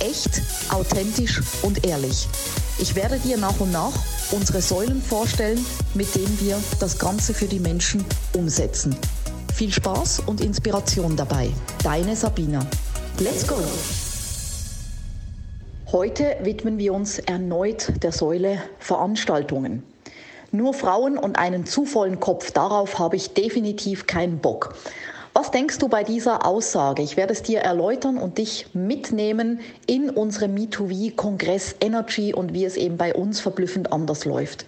Echt, authentisch und ehrlich. Ich werde dir nach und nach unsere Säulen vorstellen, mit denen wir das Ganze für die Menschen umsetzen. Viel Spaß und Inspiration dabei. Deine Sabina. Let's go! Heute widmen wir uns erneut der Säule Veranstaltungen. Nur Frauen und einen zu vollen Kopf, darauf habe ich definitiv keinen Bock. Was denkst du bei dieser Aussage? Ich werde es dir erläutern und dich mitnehmen in unsere Me2V-Kongress Energy und wie es eben bei uns verblüffend anders läuft.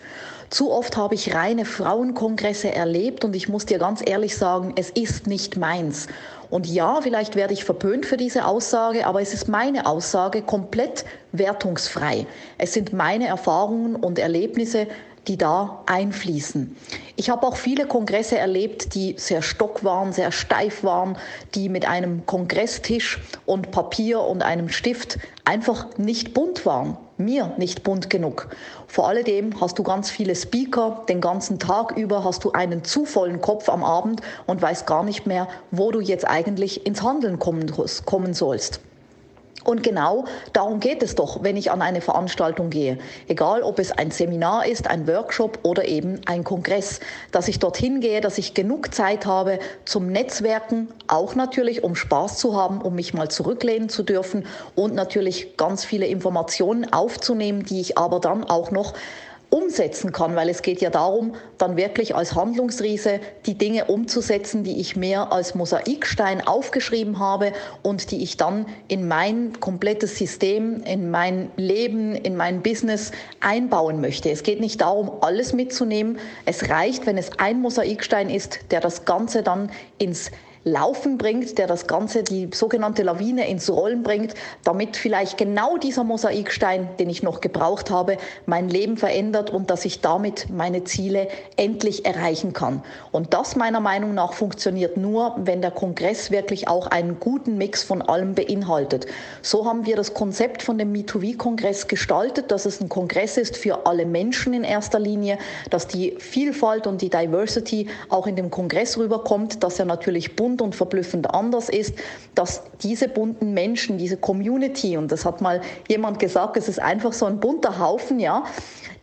Zu oft habe ich reine Frauenkongresse erlebt und ich muss dir ganz ehrlich sagen, es ist nicht meins. Und ja, vielleicht werde ich verpönt für diese Aussage, aber es ist meine Aussage komplett wertungsfrei. Es sind meine Erfahrungen und Erlebnisse, die da einfließen. Ich habe auch viele Kongresse erlebt, die sehr stock waren, sehr steif waren, die mit einem Kongresstisch und Papier und einem Stift einfach nicht bunt waren. Mir nicht bunt genug. Vor alledem hast du ganz viele Speaker, den ganzen Tag über hast du einen zu vollen Kopf am Abend und weißt gar nicht mehr, wo du jetzt eigentlich ins Handeln kommen, kommen sollst. Und genau darum geht es doch, wenn ich an eine Veranstaltung gehe. Egal, ob es ein Seminar ist, ein Workshop oder eben ein Kongress, dass ich dorthin gehe, dass ich genug Zeit habe zum Netzwerken, auch natürlich, um Spaß zu haben, um mich mal zurücklehnen zu dürfen und natürlich ganz viele Informationen aufzunehmen, die ich aber dann auch noch umsetzen kann, weil es geht ja darum, dann wirklich als Handlungsriese die Dinge umzusetzen, die ich mehr als Mosaikstein aufgeschrieben habe und die ich dann in mein komplettes System, in mein Leben, in mein Business einbauen möchte. Es geht nicht darum, alles mitzunehmen. Es reicht, wenn es ein Mosaikstein ist, der das Ganze dann ins Laufen bringt, der das Ganze, die sogenannte Lawine ins Rollen bringt, damit vielleicht genau dieser Mosaikstein, den ich noch gebraucht habe, mein Leben verändert und dass ich damit meine Ziele endlich erreichen kann. Und das meiner Meinung nach funktioniert nur, wenn der Kongress wirklich auch einen guten Mix von allem beinhaltet. So haben wir das Konzept von dem Me2V-Kongress gestaltet, dass es ein Kongress ist für alle Menschen in erster Linie, dass die Vielfalt und die Diversity auch in dem Kongress rüberkommt, dass er natürlich bunt bunt und verblüffend anders ist, dass diese bunten Menschen, diese Community, und das hat mal jemand gesagt, es ist einfach so ein bunter Haufen, ja,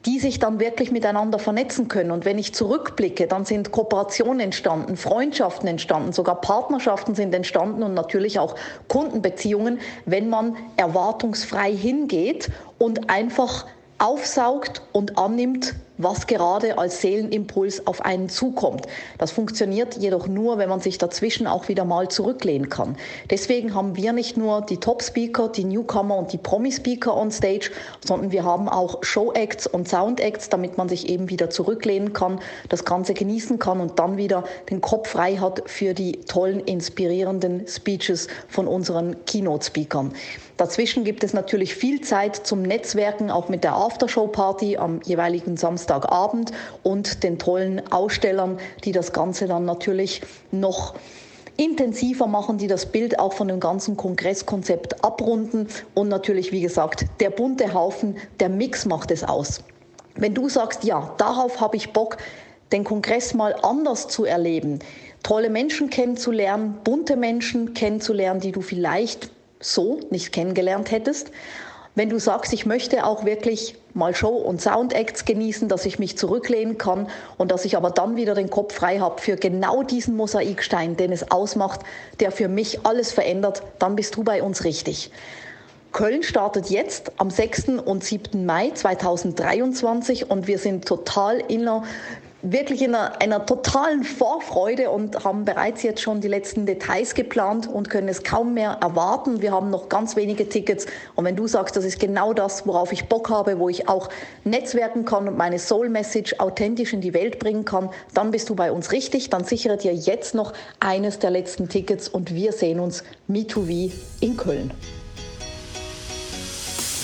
die sich dann wirklich miteinander vernetzen können. Und wenn ich zurückblicke, dann sind Kooperationen entstanden, Freundschaften entstanden, sogar Partnerschaften sind entstanden und natürlich auch Kundenbeziehungen, wenn man erwartungsfrei hingeht und einfach aufsaugt und annimmt, was gerade als Seelenimpuls auf einen zukommt. Das funktioniert jedoch nur, wenn man sich dazwischen auch wieder mal zurücklehnen kann. Deswegen haben wir nicht nur die Top-Speaker, die Newcomer und die Promi-Speaker on Stage, sondern wir haben auch Show-Acts und Sound-Acts, damit man sich eben wieder zurücklehnen kann, das Ganze genießen kann und dann wieder den Kopf frei hat für die tollen, inspirierenden Speeches von unseren Keynote-Speakern. Dazwischen gibt es natürlich viel Zeit zum Netzwerken, auch mit der Aftershow-Party am jeweiligen Samstagabend und den tollen Ausstellern, die das Ganze dann natürlich noch intensiver machen, die das Bild auch von dem ganzen Kongresskonzept abrunden. Und natürlich, wie gesagt, der bunte Haufen, der Mix macht es aus. Wenn du sagst, ja, darauf habe ich Bock, den Kongress mal anders zu erleben, tolle Menschen kennenzulernen, bunte Menschen kennenzulernen, die du vielleicht so nicht kennengelernt hättest. Wenn du sagst, ich möchte auch wirklich mal Show- und Soundacts genießen, dass ich mich zurücklehnen kann und dass ich aber dann wieder den Kopf frei habe für genau diesen Mosaikstein, den es ausmacht, der für mich alles verändert, dann bist du bei uns richtig. Köln startet jetzt am 6. und 7. Mai 2023 und wir sind total inner wirklich in einer, einer, totalen Vorfreude und haben bereits jetzt schon die letzten Details geplant und können es kaum mehr erwarten. Wir haben noch ganz wenige Tickets und wenn du sagst, das ist genau das, worauf ich Bock habe, wo ich auch netzwerken kann und meine Soul Message authentisch in die Welt bringen kann, dann bist du bei uns richtig. Dann sichere dir jetzt noch eines der letzten Tickets und wir sehen uns Me2V in Köln.